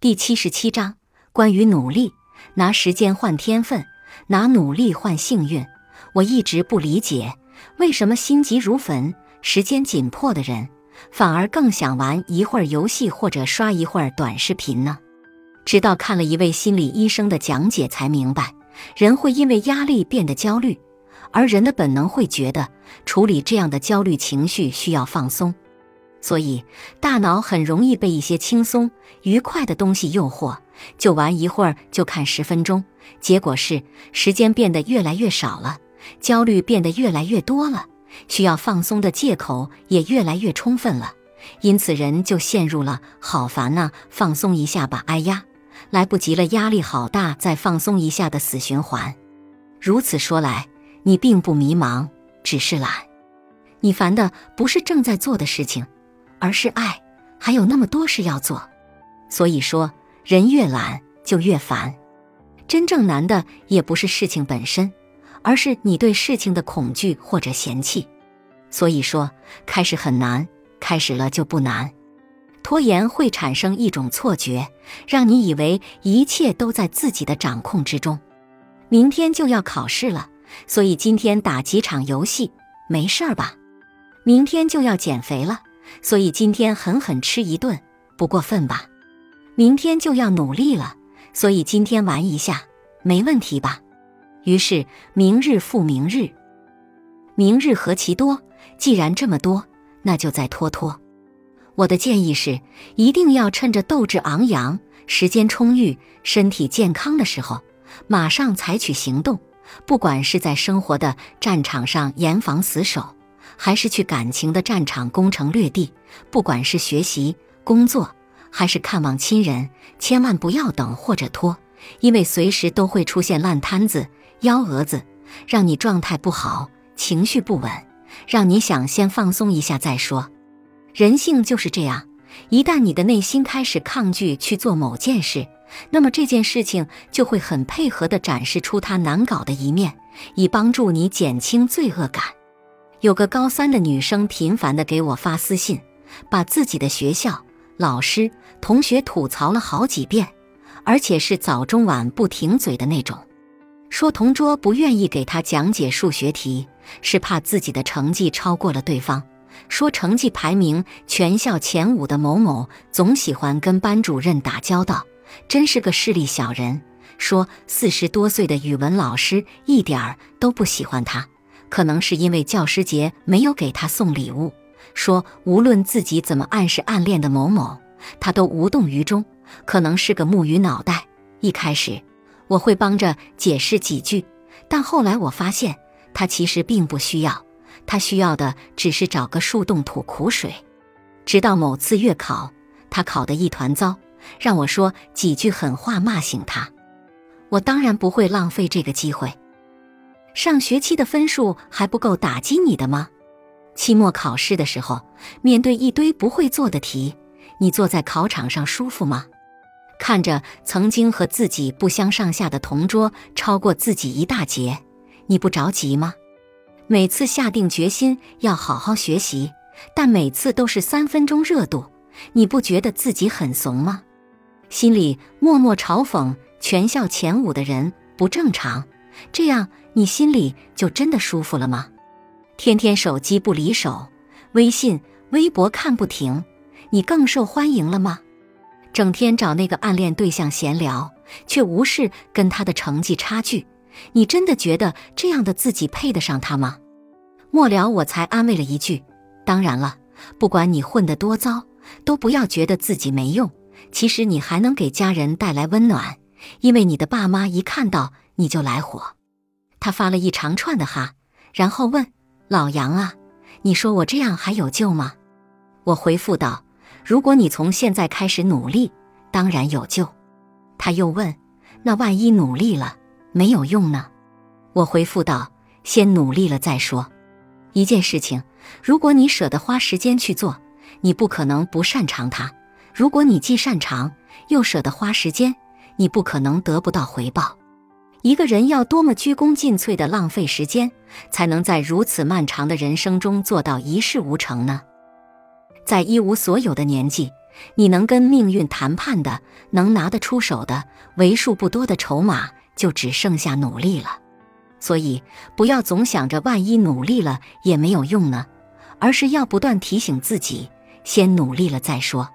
第七十七章关于努力，拿时间换天分，拿努力换幸运。我一直不理解，为什么心急如焚、时间紧迫的人，反而更想玩一会儿游戏或者刷一会儿短视频呢？直到看了一位心理医生的讲解，才明白，人会因为压力变得焦虑，而人的本能会觉得处理这样的焦虑情绪需要放松。所以，大脑很容易被一些轻松、愉快的东西诱惑，就玩一会儿，就看十分钟。结果是，时间变得越来越少了，焦虑变得越来越多了，需要放松的借口也越来越充分了。因此，人就陷入了“好烦呐，放松一下吧”，哎呀，来不及了，压力好大，再放松一下的死循环。如此说来，你并不迷茫，只是懒。你烦的不是正在做的事情。而是爱，还有那么多事要做，所以说人越懒就越烦。真正难的也不是事情本身，而是你对事情的恐惧或者嫌弃。所以说开始很难，开始了就不难。拖延会产生一种错觉，让你以为一切都在自己的掌控之中。明天就要考试了，所以今天打几场游戏没事儿吧？明天就要减肥了。所以今天狠狠吃一顿，不过分吧？明天就要努力了，所以今天玩一下，没问题吧？于是明日复明日，明日何其多！既然这么多，那就再拖拖。我的建议是，一定要趁着斗志昂扬、时间充裕、身体健康的时候，马上采取行动。不管是在生活的战场上严防死守。还是去感情的战场攻城略地，不管是学习、工作，还是看望亲人，千万不要等或者拖，因为随时都会出现烂摊子、幺蛾子，让你状态不好、情绪不稳，让你想先放松一下再说。人性就是这样，一旦你的内心开始抗拒去做某件事，那么这件事情就会很配合地展示出它难搞的一面，以帮助你减轻罪恶感。有个高三的女生频繁地给我发私信，把自己的学校、老师、同学吐槽了好几遍，而且是早中晚不停嘴的那种。说同桌不愿意给她讲解数学题，是怕自己的成绩超过了对方。说成绩排名全校前五的某某总喜欢跟班主任打交道，真是个势利小人。说四十多岁的语文老师一点儿都不喜欢他。可能是因为教师节没有给他送礼物，说无论自己怎么暗示暗恋的某某，他都无动于衷。可能是个木鱼脑袋。一开始我会帮着解释几句，但后来我发现他其实并不需要，他需要的只是找个树洞吐苦水。直到某次月考，他考得一团糟，让我说几句狠话骂醒他。我当然不会浪费这个机会。上学期的分数还不够打击你的吗？期末考试的时候，面对一堆不会做的题，你坐在考场上舒服吗？看着曾经和自己不相上下的同桌超过自己一大截，你不着急吗？每次下定决心要好好学习，但每次都是三分钟热度，你不觉得自己很怂吗？心里默默嘲讽全校前五的人不正常，这样。你心里就真的舒服了吗？天天手机不离手，微信、微博看不停，你更受欢迎了吗？整天找那个暗恋对象闲聊，却无视跟他的成绩差距，你真的觉得这样的自己配得上他吗？末了，我才安慰了一句：“当然了，不管你混得多糟，都不要觉得自己没用。其实你还能给家人带来温暖，因为你的爸妈一看到你就来火。”他发了一长串的哈，然后问老杨啊，你说我这样还有救吗？我回复道：如果你从现在开始努力，当然有救。他又问：那万一努力了没有用呢？我回复道：先努力了再说。一件事情，如果你舍得花时间去做，你不可能不擅长它；如果你既擅长又舍得花时间，你不可能得不到回报。一个人要多么鞠躬尽瘁的浪费时间，才能在如此漫长的人生中做到一事无成呢？在一无所有的年纪，你能跟命运谈判的，能拿得出手的，为数不多的筹码，就只剩下努力了。所以，不要总想着万一努力了也没有用呢，而是要不断提醒自己，先努力了再说。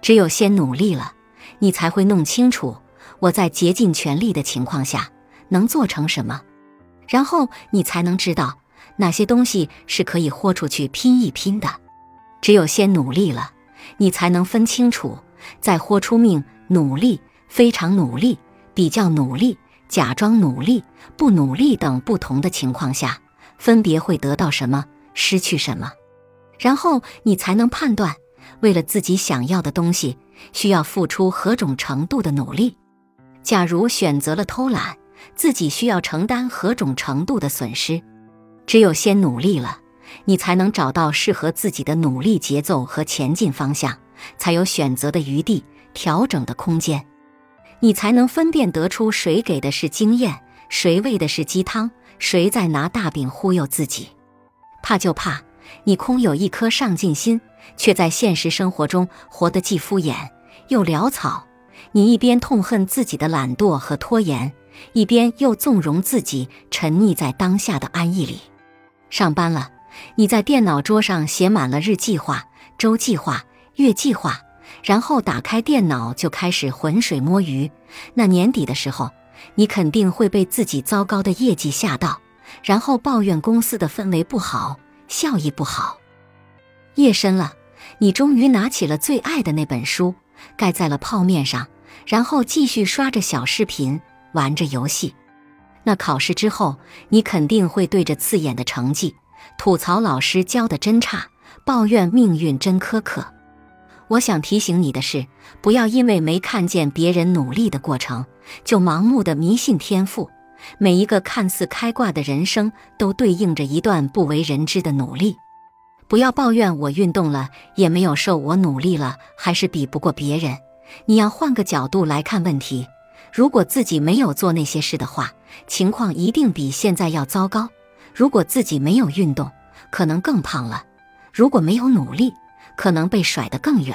只有先努力了，你才会弄清楚我在竭尽全力的情况下能做成什么，然后你才能知道哪些东西是可以豁出去拼一拼的。只有先努力了。你才能分清楚，在豁出命、努力、非常努力、比较努力、假装努力、不努力等不同的情况下，分别会得到什么，失去什么。然后你才能判断，为了自己想要的东西，需要付出何种程度的努力。假如选择了偷懒，自己需要承担何种程度的损失。只有先努力了。你才能找到适合自己的努力节奏和前进方向，才有选择的余地、调整的空间。你才能分辨得出谁给的是经验，谁喂的是鸡汤，谁在拿大饼忽悠自己。怕就怕你空有一颗上进心，却在现实生活中活得既敷衍又潦草。你一边痛恨自己的懒惰和拖延，一边又纵容自己沉溺在当下的安逸里。上班了。你在电脑桌上写满了日计划、周计划、月计划，然后打开电脑就开始浑水摸鱼。那年底的时候，你肯定会被自己糟糕的业绩吓到，然后抱怨公司的氛围不好、效益不好。夜深了，你终于拿起了最爱的那本书，盖在了泡面上，然后继续刷着小视频、玩着游戏。那考试之后，你肯定会对着刺眼的成绩。吐槽老师教的真差，抱怨命运真苛刻。我想提醒你的是，不要因为没看见别人努力的过程，就盲目的迷信天赋。每一个看似开挂的人生，都对应着一段不为人知的努力。不要抱怨我运动了也没有瘦，我努力了还是比不过别人。你要换个角度来看问题：如果自己没有做那些事的话，情况一定比现在要糟糕。如果自己没有运动，可能更胖了；如果没有努力，可能被甩得更远。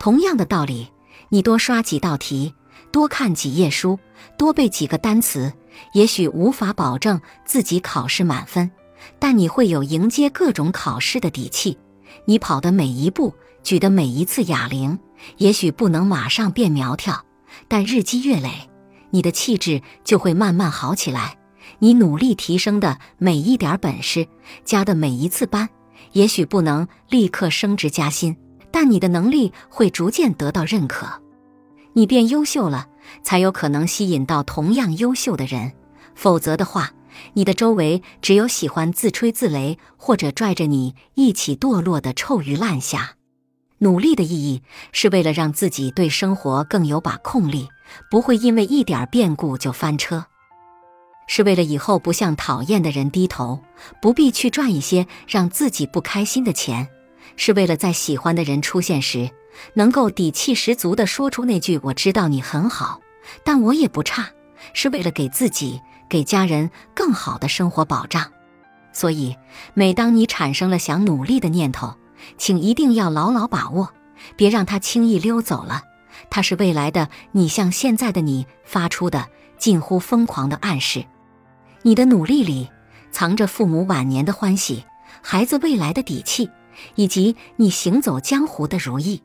同样的道理，你多刷几道题，多看几页书，多背几个单词，也许无法保证自己考试满分，但你会有迎接各种考试的底气。你跑的每一步，举的每一次哑铃，也许不能马上变苗条，但日积月累，你的气质就会慢慢好起来。你努力提升的每一点本事，加的每一次班，也许不能立刻升职加薪，但你的能力会逐渐得到认可。你变优秀了，才有可能吸引到同样优秀的人。否则的话，你的周围只有喜欢自吹自擂或者拽着你一起堕落的臭鱼烂虾。努力的意义是为了让自己对生活更有把控力，不会因为一点变故就翻车。是为了以后不向讨厌的人低头，不必去赚一些让自己不开心的钱；是为了在喜欢的人出现时，能够底气十足地说出那句“我知道你很好，但我也不差”；是为了给自己、给家人更好的生活保障。所以，每当你产生了想努力的念头，请一定要牢牢把握，别让它轻易溜走了。它是未来的你向现在的你发出的近乎疯狂的暗示。你的努力里藏着父母晚年的欢喜，孩子未来的底气，以及你行走江湖的如意。